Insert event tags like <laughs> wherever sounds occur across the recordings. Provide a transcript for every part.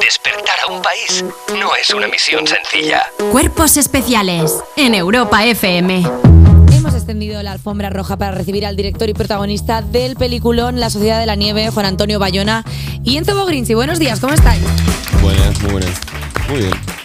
Despertar a un país no es una misión sencilla. Cuerpos especiales en Europa FM. Hemos extendido la alfombra roja para recibir al director y protagonista del peliculón La Sociedad de la Nieve, Juan Antonio Bayona y Enzo Bogrinzi. Buenos días, ¿cómo estáis? Buenas, muy buenas. Muy bien.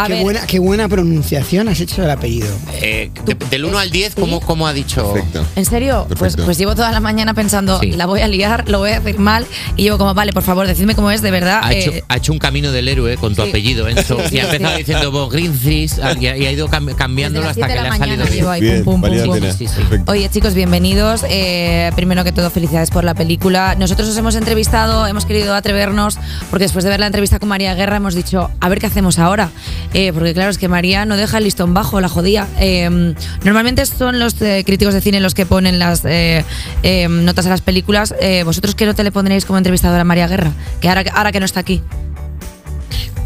A Qué ver, buena, qué buena pronunciación has hecho del apellido. Eh, de- del 1 al 10, ¿cómo, cómo ha dicho? Perfecto. ¿en serio? Pues, Perfecto. pues llevo toda la mañana pensando, Sí. la voy a liar, lo voy a decir mal, y llevo como, vale, por favor, decidme cómo es, de verdad. Ha hecho, eh, ha hecho un camino del héroe con tu sí. apellido, Enzo. Sí, <laughs> y ha empezado sí. diciendo Bogrincis y, ha y ha ido cambiándolo hasta 7 que le ha salido bien. ahí, Bien, pum, pum, pum. Oye, chicos, bienvenidos. Eh, primero que todo, felicidades por la película. Nosotros os hemos entrevistado, hemos querido atrevernos, porque después de ver la entrevista con María Guerra hemos dicho, a ver qué hacemos ahora. Eh, porque claro, es que María no deja el listón bajo, la jodía. Eh, normalmente son los eh, críticos de cine los que ponen las eh, eh, notas a las películas. Eh, ¿Vosotros qué nota le pondréis como entrevistadora a María Guerra? Que ahora, ahora que no está aquí.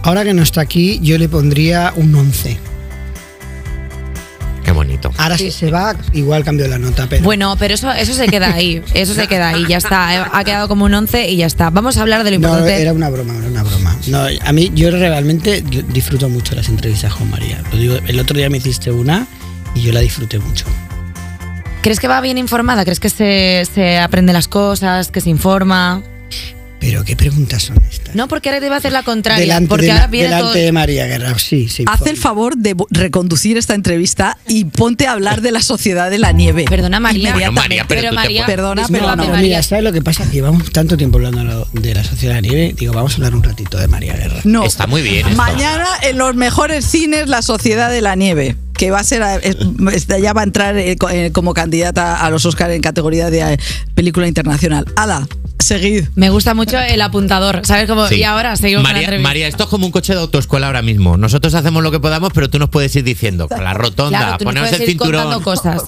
Ahora que no está aquí, yo le pondría un 11. Qué bonito. Ahora si se va, igual cambio la nota, pero Bueno, pero eso, eso se queda ahí. Eso se queda ahí, ya está. Eh, Ha quedado como un 11 y ya está. Vamos a hablar de lo no, importante. era una broma, era una broma. No, a mí yo realmente disfruto mucho las entrevistas con María. Lo digo, el otro día me hiciste una y yo la disfruté mucho. ¿Crees que va bien informada? ¿Crees que se, se aprende las cosas, que se informa? Pero qué preguntas son estas. No, porque ahora te va a hacer la contraria. delante porque de, ahora la- viene delante todo- de María Guerra, sí, sí. Haz el favor de reconducir esta entrevista y ponte a hablar de la sociedad de la nieve. Perdona, María. Bueno, María, pero te María, Perdona, discúlpame, perdona. No, María. mira, ¿sabes lo que pasa? Que llevamos tanto tiempo hablando de la sociedad de la nieve. Digo, vamos a hablar un ratito de María Guerra. No. Está muy bien esto. Mañana en los mejores cines La Sociedad de la Nieve, que va a ser es- es- ya va a entrar eh, co- eh, como candidata a los Oscars en categoría de eh, película internacional. Ala, seguid. Me gusta mucho el apuntador. ¿Sabes cómo? Sí. Y ahora seguimos con la María, entrevista. María, esto es como un coche de autoescuela ahora mismo. Nosotros hacemos lo que podamos, pero tú nos puedes ir diciendo con la rotonda, Claro, tú nos ponemos puedes el ir cinturón. cosas.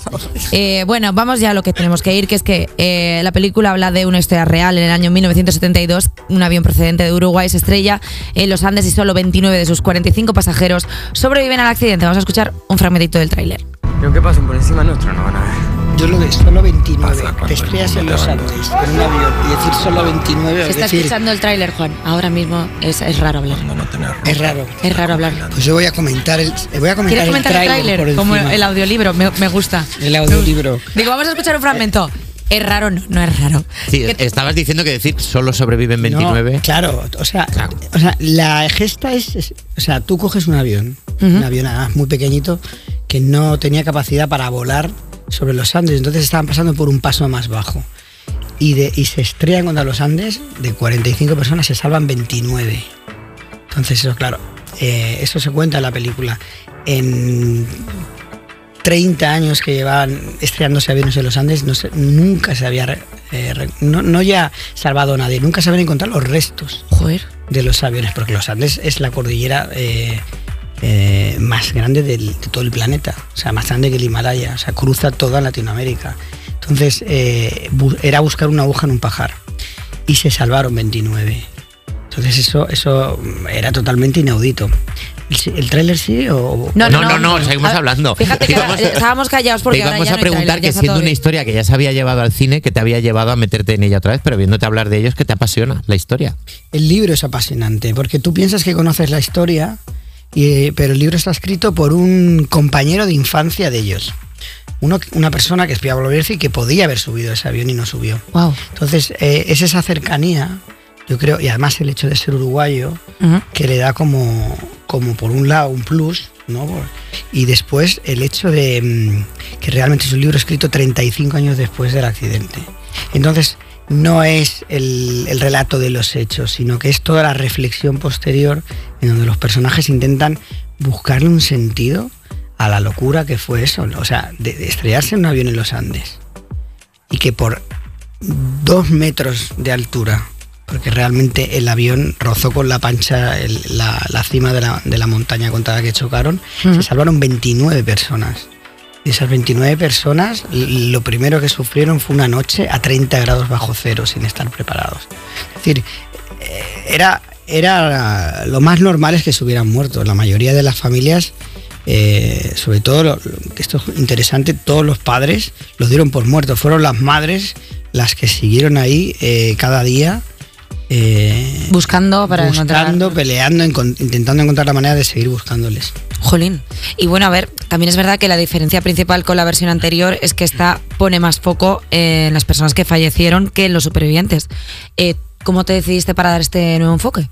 Eh, bueno, vamos ya a lo que tenemos que ir, que es que eh, la película habla de una historia real. En el año 1972, un avión procedente de Uruguay se estrella en los Andes y solo 29 de sus 45 pasajeros sobreviven al accidente. Vamos a escuchar un fragmentito del tráiler. Y aunque pasen por encima nuestro, no van a ver. Yo lo de solo 29, Pasa cuando te estrellas el en los Andes con un avión y decir solo 29, Se es está decir, escuchando el tráiler, Juan. Ahora mismo es, es raro hablar. No, no tener es raro. Es raro hablar. Pues yo voy a comentar el, voy a comentar ¿Quieres el comentar el tráiler Como el audiolibro, me, me gusta. El audiolibro. Digo, vamos a escuchar un fragmento. Es raro, no, no es raro. Sí, estabas diciendo que decir solo sobreviven 29. No, claro, o sea, Claro. o sea, la gesta es, es- o sea, tú coges un avión, un avión además muy pequeñito que no tenía capacidad para volar sobre los Andes, entonces estaban pasando por un paso más bajo. Y, de, y se estrellan contra los Andes, de 45 personas se salvan 29. Entonces, eso, claro, eh, eso se cuenta en la película. En 30 años que llevaban estrellándose aviones en los Andes, no se- nunca se había, eh, no, no ya salvado a nadie, nunca se habían encontrado los restos Joder. de los aviones, porque los Andes es la cordillera eh, eh, más grande del- de todo el planeta, o sea, más grande que el Himalaya, o sea, cruza toda Latinoamérica. Entonces, eh, bu- era buscar una aguja en un pajar y se salvaron 29. Entonces, eso, eso era totalmente inaudito. ¿El, tráiler sí o...? No, no, no, seguimos A- hablando. Fíjate que ahora- íbamos- estábamos callados porque Te ahora íbamos ya a no preguntar tráiler, ya que siendo una historia que ya se había llevado al cine, que te había llevado a meterte en ella otra vez, pero viéndote hablar de ellos, que te apasiona la historia. El libro es apasionante, porque tú piensas que conoces la historia, y, pero el libro está escrito por un compañero de infancia de ellos. Uno- una persona que es Pablo Bierzi que podía haber subido ese avión y no subió. Wow. Entonces, eh, es esa cercanía, yo creo, y además el hecho de ser uruguayo, que le da como, como por un lado un plus, ¿no? Y después el hecho de mm, que realmente es un libro escrito 35 años después del accidente. Entonces, no es el, el relato de los hechos, sino que es toda la reflexión posterior en donde los personajes intentan buscarle un sentido a la locura que fue eso. O sea, de, de estrellarse en un avión en los Andes y que por dos metros de altura, porque realmente el avión rozó con la pancha el- la, la cima de la, de la montaña contra la que chocaron, se salvaron 29 personas. Esas 29 personas, lo primero que sufrieron fue una noche a 30 grados bajo cero sin estar preparados. Es decir, eh, era, era lo más normal es que se hubieran muerto. La mayoría de las familias, eh, sobre todo, esto es interesante, todos los padres los dieron por muertos. Fueron las madres las que siguieron ahí eh, cada día eh, Buscando para buscando, encontrar. peleando, intentando encontrar la manera de seguir buscándoles. Jolín. Y bueno, a ver, también es verdad que la diferencia principal con la versión anterior es que esta pone más foco en las personas que fallecieron que en los supervivientes. Eh, ¿Cómo te decidiste para dar este nuevo enfoque?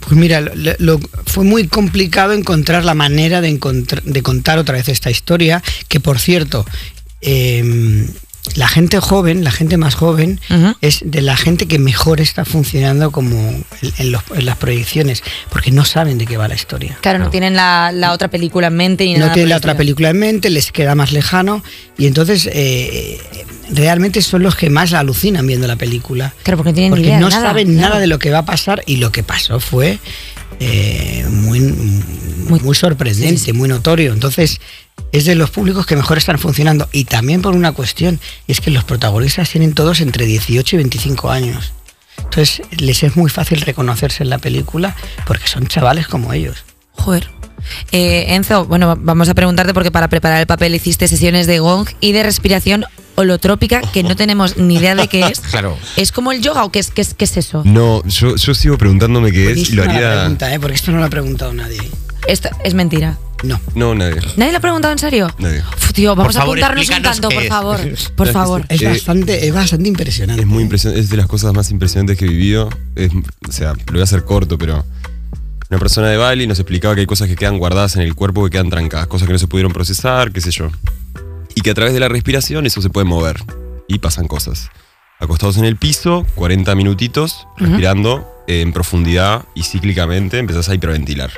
Pues mira, lo- lo- fue muy complicado encontrar la manera de, de contar otra vez esta historia, que por cierto, eh, la gente joven, la gente más joven, es de la gente que mejor está funcionando como en, en los- en las proyecciones, porque no saben de qué va la historia. Claro, no tienen la, la otra película en mente y No nada tienen la otra película en mente, les queda más lejano y entonces eh, realmente son los que más alucinan viendo la película. Claro, porque no tienen ni porque idea de no nada, saben claro. nada de lo que va a pasar y lo que pasó fue eh, muy, Muy- muy, sorprendente, muy notorio. Entonces es de los públicos que mejor están funcionando y también por una cuestión, y es que los protagonistas tienen todos entre 18 y 25 años. Entonces les es muy fácil reconocerse en la película porque son chavales como ellos. Joder. Eh, Enzo, bueno, vamos a preguntarte porque para preparar el papel hiciste sesiones de gong y de respiración holotrópica que no tenemos ni idea de qué es. <laughs> Claro. ¿Es como el yoga o qué es, qué es, qué es eso? No, yo, yo sigo preguntándome qué es y lo Buenísima la haría. pregunta, ¿eh? porque esto no lo ha preguntado nadie. Esto es mentira. No. No, nadie. ¿Nadie lo ha preguntado en serio? Nadie. Uf, tío, vamos favor, a apuntarnos un tanto, por favor. <laughs> Por favor. Es Eh, bastante, es bastante impresionante. Es muy impresionante, es de las cosas más impresionantes que he vivido. Es- o sea, lo voy a hacer corto, pero una persona de Bali nos explicaba que hay cosas que quedan guardadas en el cuerpo que quedan trancadas, cosas que no se pudieron procesar, qué sé yo. Y que a través de la respiración eso se puede mover y pasan cosas. Acostados en el piso, 40 minutitos, respirando en profundidad y cíclicamente empezás a hiperventilar.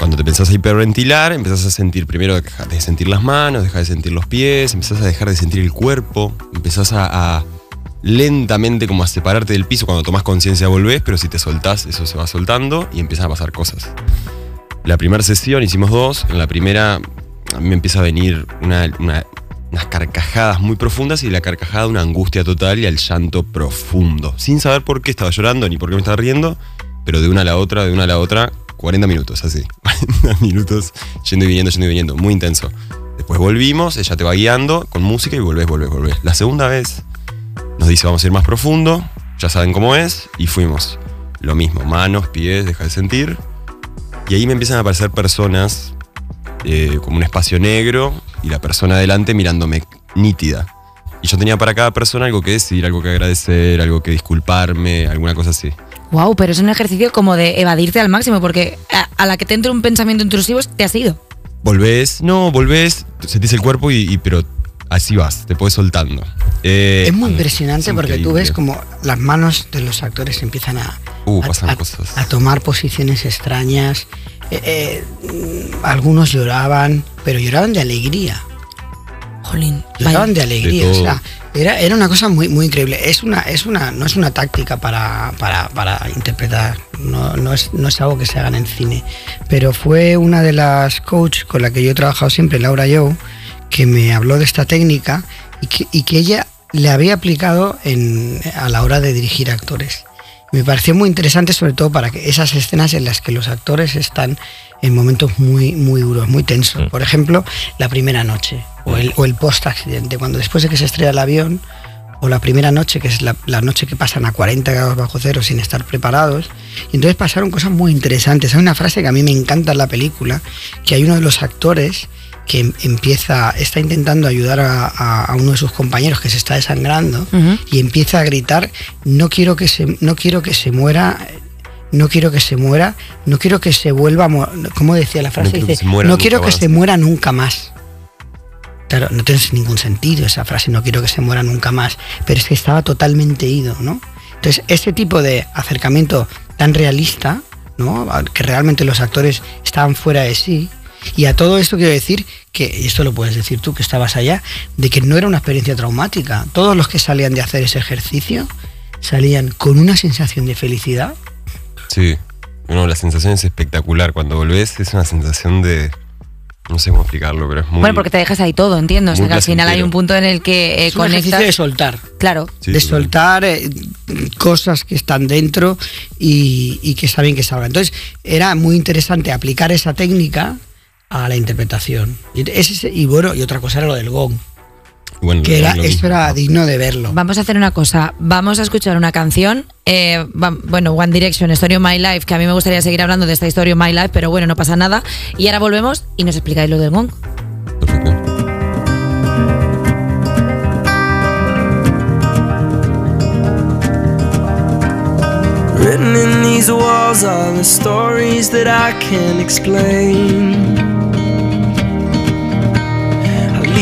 Cuando te empezás a hiperventilar, empezás a sentir, primero de sentir las manos, dejas de sentir los pies, empezás a dejar de sentir el cuerpo, empezás a, lentamente como a separarte del piso. Cuando tomas conciencia volvés, pero si te soltás, eso se va soltando y empiezan a pasar cosas. La primera sesión hicimos dos. En la primera a mí me empieza a venir una- una- unas carcajadas muy profundas y la carcajada una angustia total y al llanto profundo. Sin saber por qué estaba llorando ni por qué me estaba riendo, pero de una a la otra, de una a la otra, 40 minutos así. <laughs> 40 minutos yendo y viniendo, yendo y viniendo. Muy intenso. Después volvimos, ella te va guiando con música y volvés, volvés, volvés. La segunda vez nos dice vamos a ir más profundo, ya saben cómo es, y fuimos. Lo mismo, manos, pies, deja de sentir. Y ahí me empiezan a aparecer personas eh, como un espacio negro y la persona adelante mirándome nítida. Y yo tenía para cada persona algo que decir, algo que agradecer, algo que disculparme, alguna cosa así. Wow, pero es un ejercicio como de evadirte al máximo porque a, a la que te entre un pensamiento intrusivo te has ido. Volvés, no, volvés, sentís el cuerpo y, y- pero así vas, te puedes soltando. Eh, Es muy impresionante es porque tú ves como las manos de los actores empiezan a, Uh, a- pasan a- cosas. a tomar posiciones extrañas. Eh, eh, algunos lloraban, pero lloraban de alegría. Jolín. Lloraban vaya. de alegría. De o sea, era, era una cosa muy, muy increíble. Es una, es una, no es una táctica para, para, para interpretar. No, no, es, no es algo que se haga en cine. Pero fue una de las coach con la que yo he trabajado siempre, Laura Yo, que me habló de esta técnica y que, y que ella le había aplicado en, a la hora de dirigir actores. Me pareció muy interesante, sobre todo para que esas escenas en las que los actores están en momentos muy, muy duros, muy tensos. Por ejemplo, la primera noche o el, o el post-accidente, cuando después de que se estrella el avión, o la primera noche, que es la, la noche que pasan a 40 grados bajo cero sin estar preparados. Y entonces pasaron cosas muy interesantes. Hay una frase que a mí me encanta en la película, que hay uno de los actores que em- empieza, está intentando ayudar a, a- a uno de sus compañeros que se está desangrando y empieza a gritar, no quiero que se, no quiero que se muera, no quiero que se muera, no quiero que se vuelva, a ¿cómo decía la frase? que Dice, no quiero que más". se muera nunca más. Claro, no tiene ningún sentido esa frase, no quiero que se muera nunca más, pero es que estaba totalmente ido, ¿no? Entonces, ese tipo de acercamiento tan realista, ¿no? Que realmente los actores estaban fuera de sí. Y a todo esto quiero decir que, y esto lo puedes decir tú que estabas allá, de que no era una experiencia traumática. Todos los que salían de hacer ese ejercicio salían con una sensación de felicidad. Sí, no, la sensación es espectacular. Cuando volvés es una sensación de... No sé cómo explicarlo, pero es muy... Bueno, porque te dejas ahí todo, entiendo. O sea, que al final hay un punto en el que eh, es un conectas. de soltar. Claro. Sí, de soltar eh, cosas que están dentro y, y que está bien que salgan. Entonces, era muy interesante aplicar esa técnica a la interpretación. Y, ese- y bueno, y otra cosa era lo del gong. Bueno, Que era, lo eso mismo. era digno de verlo. Vamos a hacer una cosa. Vamos a escuchar una canción. eh, va- bueno, One Direction, Story of My Life, que a mí me gustaría seguir hablando de esta Story of My Life, pero bueno, no pasa nada. Y ahora volvemos y nos explicáis lo del gong. Perfecto. Written in these walls are the stories that I can't explain.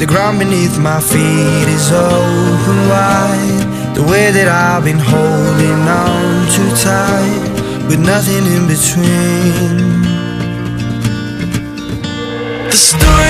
The ground beneath my feet is open wide. The way that I've been holding on too tight, with nothing in between. The story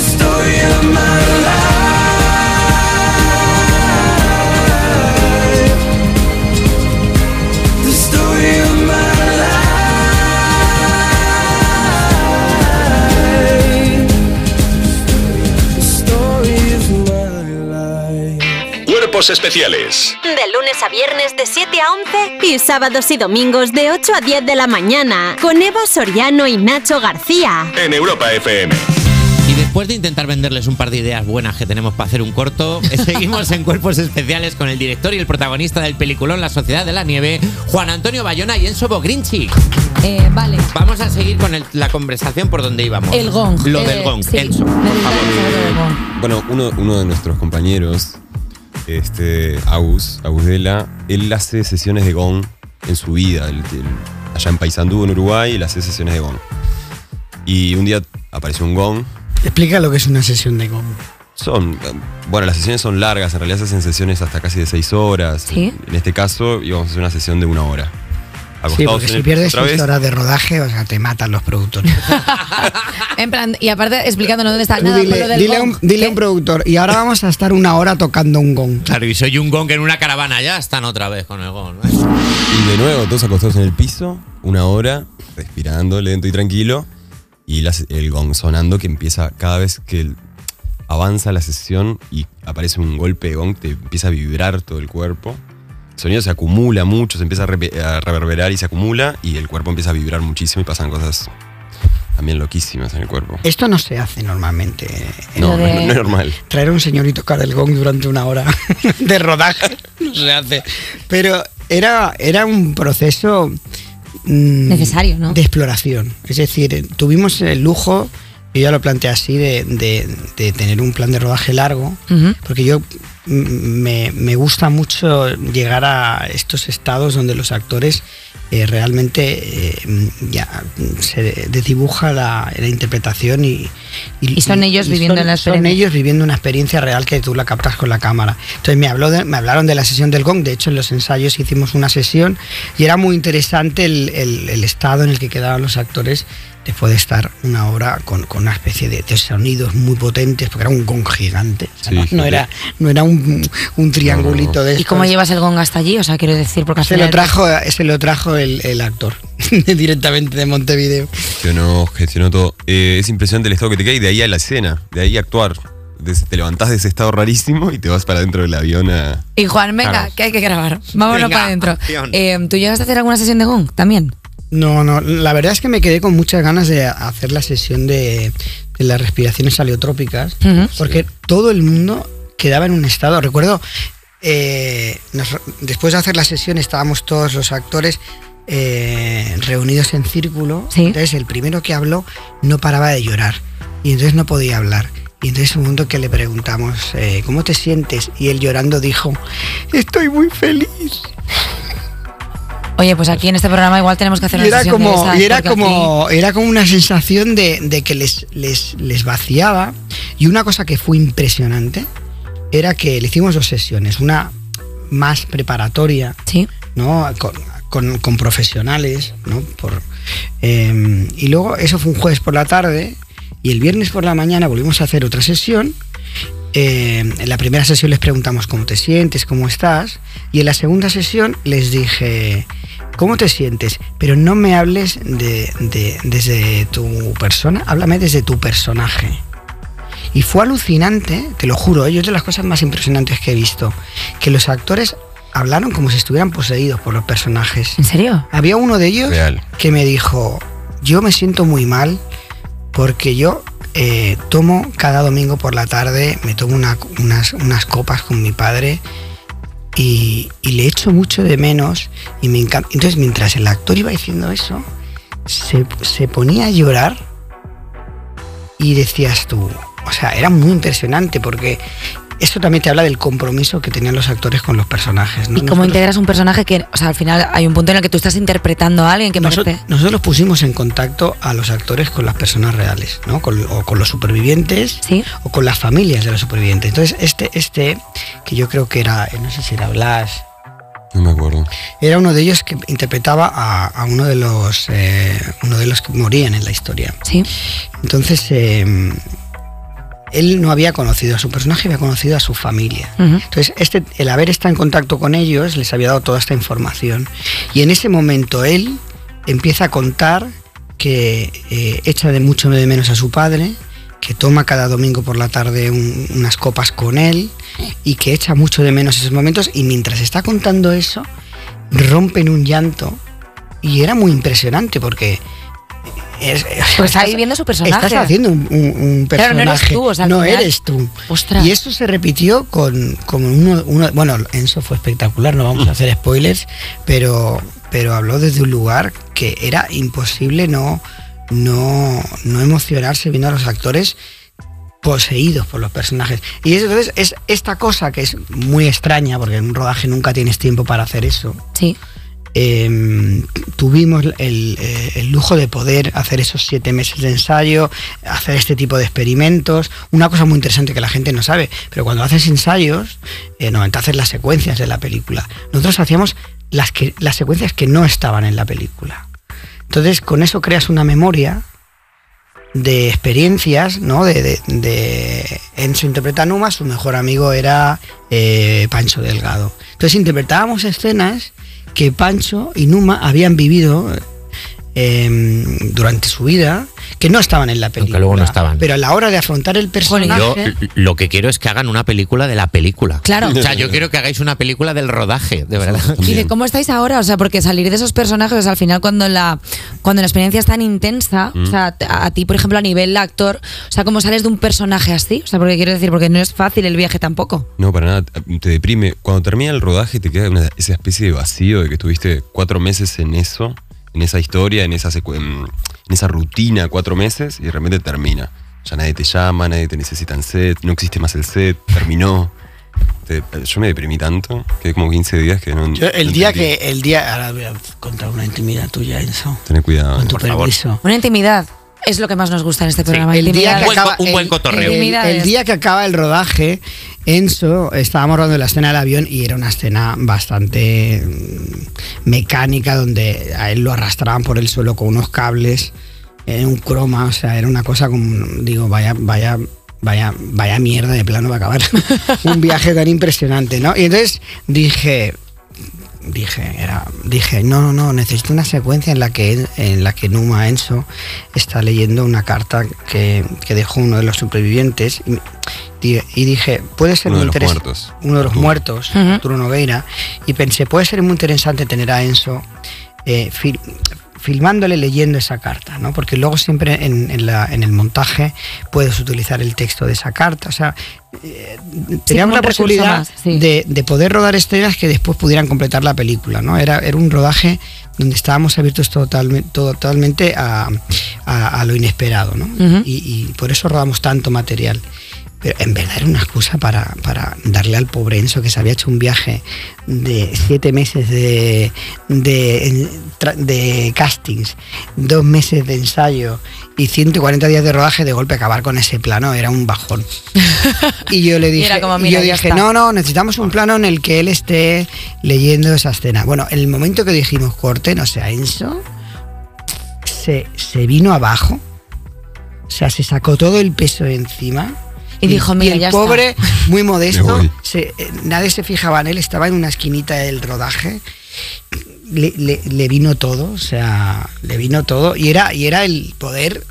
story of my life. Especiales De lunes a viernes de 7 a 11 y sábados y domingos de 8 a 10 de la mañana con Eva Soriano y Nacho García. en Europa FM. Y después de intentar venderles un par de ideas buenas que tenemos para hacer un corto, eh, <laughs> seguimos en Cuerpos Especiales con el director y el protagonista del peliculón La Sociedad de la Nieve, Juan Antonio Bayona y Enzo Bogrinchi. Eh, vale. Vamos a seguir con el- la conversación por donde íbamos. El gong. Lo Eh, del gong, sí. Enzo, por favor. Bueno, uno, uno de nuestros compañeros, este, Agus, Agus Dela, él hace sesiones de gong en su vida. Él- él- allá en Paysandú, en Uruguay, él hace sesiones de gong. Y un día apareció un gong. Explica lo que es una sesión de gong. Son, bueno, las sesiones son largas, en realidad se hacen sesiones hasta casi de seis horas. Sí. En este caso íbamos a hacer una sesión de una hora. Sí, porque en si pierdes seis horas de rodaje, o sea, te matan los productores. <laughs> En plan, y aparte explicándonos dónde está Tú nada, dile, del dile a gong. un, dile a un productor, y ahora vamos a estar una hora tocando un gong. Claro, y soy un gong en una caravana, ya están otra vez con el gong. Y de nuevo, todos acostados en el piso, una hora, respirando lento y tranquilo, y la- el gong sonando que empieza cada vez que el- avanza la sesión y aparece un golpe de gong, te empieza a vibrar todo el cuerpo. El sonido se acumula mucho, se empieza a, reverberar y se acumula, y el cuerpo empieza a vibrar muchísimo y pasan cosas también loquísimas en el cuerpo. Esto no se hace normalmente. No, no, no es normal. Traer a un señor y tocar el gong durante una hora <laughs> de rodaje no se hace. Pero era, era un proceso mm, Necesario, ¿no? de exploración. Es decir, eh, tuvimos el lujo, yo ya lo planteé así, de, de- de tener un plan de rodaje largo, porque yo me, me gusta mucho llegar a estos estados donde los actores eh, realmente eh, ya se desdibuja la, la interpretación y, Y son ellos viviendo son- la Son ellos viviendo una experiencia real que tú la captas con la cámara. Entonces me, habló de- me hablaron de la sesión del gong, de hecho en los ensayos hicimos una sesión y era muy interesante el, el- el estado en el que quedaban los actores después de estar una hora con, con una especie de, de sonidos muy potentes, porque era un gong gigante. o sea, Sí, no, era, no era un, un triangulito de ¿Y cómo estos. llevas el gong hasta allí? O sea, quiero decir, porque Se lo trajo, se lo trajo el, el actor <laughs> directamente de Montevideo. Gestionó, gestionó todo. Eh, es impresionante el estado que te queda y de ahí a la escena, de ahí a actuar. Te levantás de ese estado rarísimo y te vas para dentro del avión a. Y Juan, venga, Claro. que hay que grabar. Vámonos Venga, para adentro. Eh, ¿Tú llegaste a hacer alguna sesión de gong también? No, no, la verdad es que me quedé con muchas ganas de hacer la sesión de, de las respiraciones aleotrópicas, porque todo el mundo quedaba en un estado. Recuerdo, eh, nos- después de hacer la sesión estábamos todos los actores eh, reunidos en círculo. Entonces el primero que habló no paraba de llorar y entonces no podía hablar. Y entonces un momento que le preguntamos, eh, ¿cómo te sientes? Y él llorando dijo, estoy muy feliz. Oye, pues aquí en este programa igual tenemos que hacer Y era sesión de como, esas, y era como, era como una sensación de, de que les, les, les vaciaba. Y una cosa que fue impresionante era que le hicimos dos sesiones. Una más preparatoria, ¿no? Con, con- con profesionales, ¿no? Por, eh, y luego eso fue un jueves por la tarde. Y el viernes por la mañana volvimos a hacer otra sesión. Eh, en la primera sesión les preguntamos cómo te sientes, cómo estás. Y en la segunda sesión les dije, ¿cómo te sientes? Pero no me hables de, de- desde tu persona, háblame desde tu personaje. Y fue alucinante, te lo juro, ¿eh? es de las cosas más impresionantes que he visto, que los actores hablaron como si estuvieran poseídos por los personajes. ¿En serio? Había uno de ellos Real. que me dijo, yo me siento muy mal porque yo eh, tomo cada domingo por la tarde, me tomo una- unas, unas copas con mi padre y, y le echo mucho de menos y me encanta. Entonces mientras el actor iba diciendo eso, se, se ponía a llorar y decías tú, o sea, era muy impresionante porque esto también te habla del compromiso que tenían los actores con los personajes. ¿no? ¿Y cómo Nosotros- integras un personaje que, o sea, al final hay un punto en el que tú estás interpretando a alguien que Nosotros, parece... nosotros pusimos en contacto a los actores con las personas reales, ¿no? Con- o con los supervivientes o con las familias de los supervivientes. Entonces, este, este, que yo creo que era, eh, no sé si era Blas, No me acuerdo. era uno de ellos que interpretaba a, a uno de los eh, uno de los que morían en la historia. Sí. Entonces, eh, él no había conocido a su personaje, había conocido a su familia. Entonces, este, el haber estado en contacto con ellos les había dado toda esta información. Y en ese momento él empieza a contar que eh, echa de mucho de menos a su padre, que toma cada domingo por la tarde un- unas copas con él y que echa mucho de menos esos momentos. Y mientras está contando eso, rompe en un llanto. Y era muy impresionante porque... es- Pues está estás- viviendo su personaje. Estás haciendo un, un- un Claro, no personaje. eres tú, o sea, no eres tú. Ostras. Y eso se repitió con, con uno, uno- Bueno, Enzo fue espectacular, no vamos a hacer spoilers, pero, pero habló desde un lugar que era imposible no, no, no emocionarse viendo a los actores poseídos por los personajes. Y eso, entonces es esta cosa que es muy extraña, porque en un rodaje nunca tienes tiempo para hacer eso. Sí. Eh, tuvimos el, eh, el lujo de poder hacer esos siete meses de ensayo, hacer este tipo de experimentos. Una cosa muy interesante que la gente no sabe, pero cuando haces ensayos, eh, normalmente haces las secuencias de la película. Nosotros hacíamos las secuencias que no estaban en la película. Entonces, con eso creas una memoria de experiencias, ¿no? De, de, de- Enzo interpreta a Numa, su mejor amigo era eh, Pancho Delgado. Entonces interpretábamos escenas que Pancho y Numa habían vivido eh, durante su vida, que no estaban en la película. luego no estaban. Pero a la hora de afrontar el personaje... Yo lo que quiero es que hagan una película de la película. Claro. O sea, yo quiero que hagáis una película del rodaje, de verdad. ¿Y de cómo estáis ahora? O sea, porque salir de esos personajes, o sea, al final cuando la cuando la experiencia es tan intensa, Mm. o sea, a, a ti, por ejemplo, a nivel actor, o sea, ¿cómo sales de un personaje así? O sea, porque quiero decir, porque no es fácil el viaje tampoco. No, para nada, te deprime. Cuando termina el rodaje te queda una- esa especie de vacío de que estuviste cuatro meses en eso, en esa historia, en esa, secu- en, esa rutina, cuatro meses, y de repente termina. Ya nadie te llama, nadie te necesita en set, no existe más el set, terminó. Te- yo me deprimí tanto, que como 15 días que no... Yo, el no día entendí. que... El día... Ahora voy a contar una intimidad tuya, Enzo. Tené cuidado. Con tu por favor. permiso. Una intimidad es lo que más nos gusta en este programa. el día intimidad. que acaba, el- el- Intimidades. el día que acaba el rodaje, Enzo, estábamos rodando la escena del avión y era una escena bastante mm, mecánica donde a él lo arrastraban por el suelo con unos cables en un croma, o sea, era una cosa como, digo, vaya, vaya, vaya, vaya mierda de plano va a acabar. <laughs> un viaje tan impresionante, ¿no? Y entonces dije, dije, era, dije, no, no, no, necesito una secuencia en la que en la que Numa Enso está leyendo una carta que, que dejó uno de los supervivientes y, y- dije, puede ser Uno muy de los interes- muertos. Uno de los Arturo. muertos. Arturo Nogueira, y pensé, puede ser muy interesante tener a Enso eh, filmándole leyendo esa carta, ¿no? Porque luego siempre en, en la- en el montaje puedes utilizar el texto de esa carta, o sea, eh, teníamos la posibilidad más, sí. de, de poder rodar escenas que después pudieran completar la película, ¿no? Era, era un rodaje donde estábamos abiertos totalmente, totalmente a, a- a lo inesperado, ¿no? Y por eso rodamos tanto material. Pero en verdad era una excusa para, para darle al pobre Enzo que se había hecho un viaje de siete meses de, de, de castings, dos meses de ensayo y 140 días de rodaje de golpe acabar con ese plano era un bajón. <laughs> Y yo le dije, como, yo dije no, no, necesitamos un plano en el que él esté leyendo esa escena. Bueno, en el momento que dijimos corte, no sé, a Enzo se, se vino abajo, o sea, se sacó todo el peso de encima. Y dijo, "Mira, el ya está". pobre, muy <laughs> modesto, se- eh, nadie se fijaba en él, estaba en una esquinita del rodaje. Le, le- le vino todo, o sea, le vino todo. Y era, y era el poder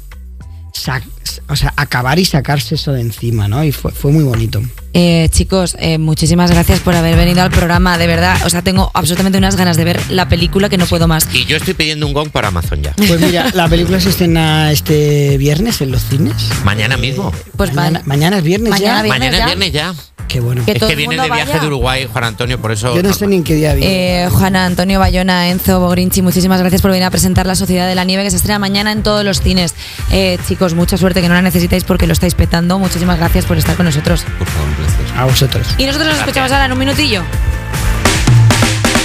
o sea, acabar y sacarse eso de encima, ¿no? Y fue, fue muy bonito. Eh, chicos, eh, muchísimas gracias por haber venido al programa, de verdad. O sea, tengo absolutamente unas ganas de ver la película que no puedo más. Y yo estoy pidiendo un gong para Amazon ya. Pues mira, <laughs> la película se estrena este viernes en los cines. Mañana mismo. Pues mañana, ma- mañana es viernes Mañana ya. viernes Mañana ya. es viernes ya. Qué bueno. Que es que viene de viaje vaya. de Uruguay, Juan Antonio, por eso. Yo no sé ni en qué día viene. Eh, Juana Antonio Bayona, Enzo Bogrinchi, muchísimas gracias por venir a presentar La Sociedad de la Nieve que se estrena mañana en todos los cines. Eh, chicos, mucha suerte que no la necesitáis porque lo estáis petando. Muchísimas gracias por estar con nosotros. Por favor, un placer. A vosotros. Y nosotros nos escuchamos ahora en un minutillo.